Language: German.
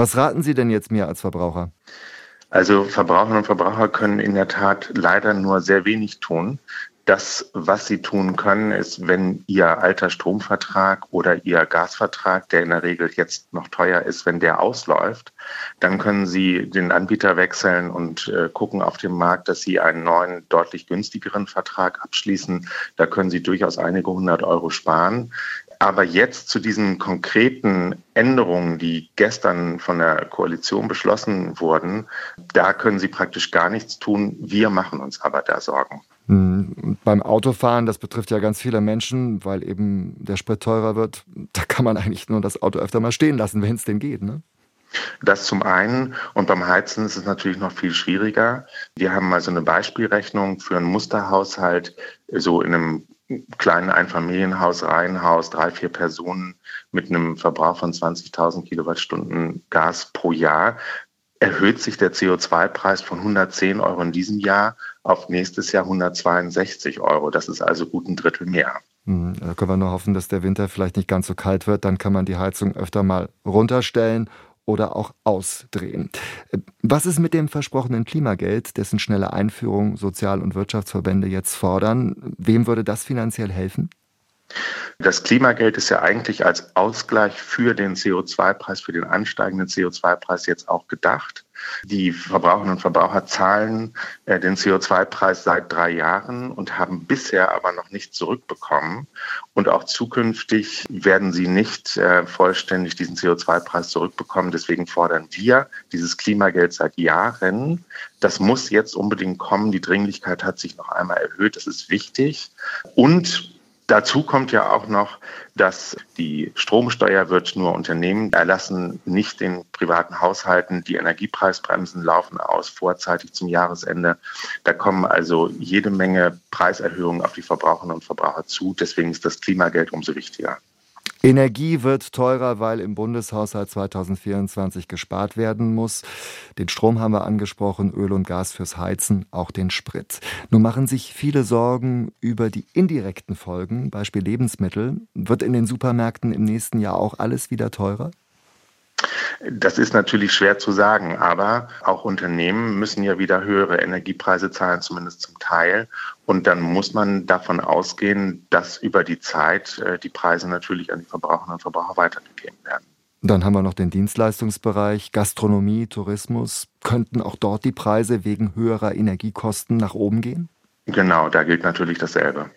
Was raten Sie denn jetzt mir als Verbraucher? Also Verbraucherinnen und Verbraucher können in der Tat leider nur sehr wenig tun. Das, was sie tun können, ist, wenn ihr alter Stromvertrag oder ihr Gasvertrag, der in der Regel jetzt noch teuer ist, wenn der ausläuft, dann können sie den Anbieter wechseln und äh, gucken auf dem Markt, dass sie einen neuen, deutlich günstigeren Vertrag abschließen. Da können sie durchaus einige hundert Euro sparen. Aber jetzt zu diesen konkreten Änderungen, die gestern von der Koalition beschlossen wurden, da können Sie praktisch gar nichts tun. Wir machen uns aber da Sorgen. Mhm. Beim Autofahren, das betrifft ja ganz viele Menschen, weil eben der Sprit teurer wird. Da kann man eigentlich nur das Auto öfter mal stehen lassen, wenn es denn geht. Ne? Das zum einen. Und beim Heizen ist es natürlich noch viel schwieriger. Wir haben mal so eine Beispielrechnung für einen Musterhaushalt, so in einem kleinen Einfamilienhaus, Reihenhaus, drei, vier Personen mit einem Verbrauch von 20.000 Kilowattstunden Gas pro Jahr, erhöht sich der CO2-Preis von 110 Euro in diesem Jahr auf nächstes Jahr 162 Euro. Das ist also gut ein Drittel mehr. Hm, da können wir nur hoffen, dass der Winter vielleicht nicht ganz so kalt wird. Dann kann man die Heizung öfter mal runterstellen oder auch ausdrehen. Was ist mit dem versprochenen Klimageld, dessen schnelle Einführung Sozial- und Wirtschaftsverbände jetzt fordern? Wem würde das finanziell helfen? Das Klimageld ist ja eigentlich als Ausgleich für den CO2-Preis, für den ansteigenden CO2-Preis jetzt auch gedacht. Die Verbraucherinnen und Verbraucher zahlen äh, den CO2-Preis seit drei Jahren und haben bisher aber noch nicht zurückbekommen. Und auch zukünftig werden sie nicht äh, vollständig diesen CO2-Preis zurückbekommen. Deswegen fordern wir dieses Klimageld seit Jahren. Das muss jetzt unbedingt kommen. Die Dringlichkeit hat sich noch einmal erhöht. Das ist wichtig. Und Dazu kommt ja auch noch, dass die Stromsteuer wird nur Unternehmen erlassen, nicht den privaten Haushalten. Die Energiepreisbremsen laufen aus vorzeitig zum Jahresende. Da kommen also jede Menge Preiserhöhungen auf die Verbraucherinnen und Verbraucher zu. Deswegen ist das Klimageld umso wichtiger. Energie wird teurer, weil im Bundeshaushalt 2024 gespart werden muss. Den Strom haben wir angesprochen, Öl und Gas fürs Heizen, auch den Sprit. Nun machen sich viele Sorgen über die indirekten Folgen, Beispiel Lebensmittel. Wird in den Supermärkten im nächsten Jahr auch alles wieder teurer? Das ist natürlich schwer zu sagen, aber auch Unternehmen müssen ja wieder höhere Energiepreise zahlen, zumindest zum Teil. Und dann muss man davon ausgehen, dass über die Zeit äh, die Preise natürlich an die Verbraucherinnen und Verbraucher weitergegeben werden. Dann haben wir noch den Dienstleistungsbereich, Gastronomie, Tourismus. Könnten auch dort die Preise wegen höherer Energiekosten nach oben gehen? Genau, da gilt natürlich dasselbe.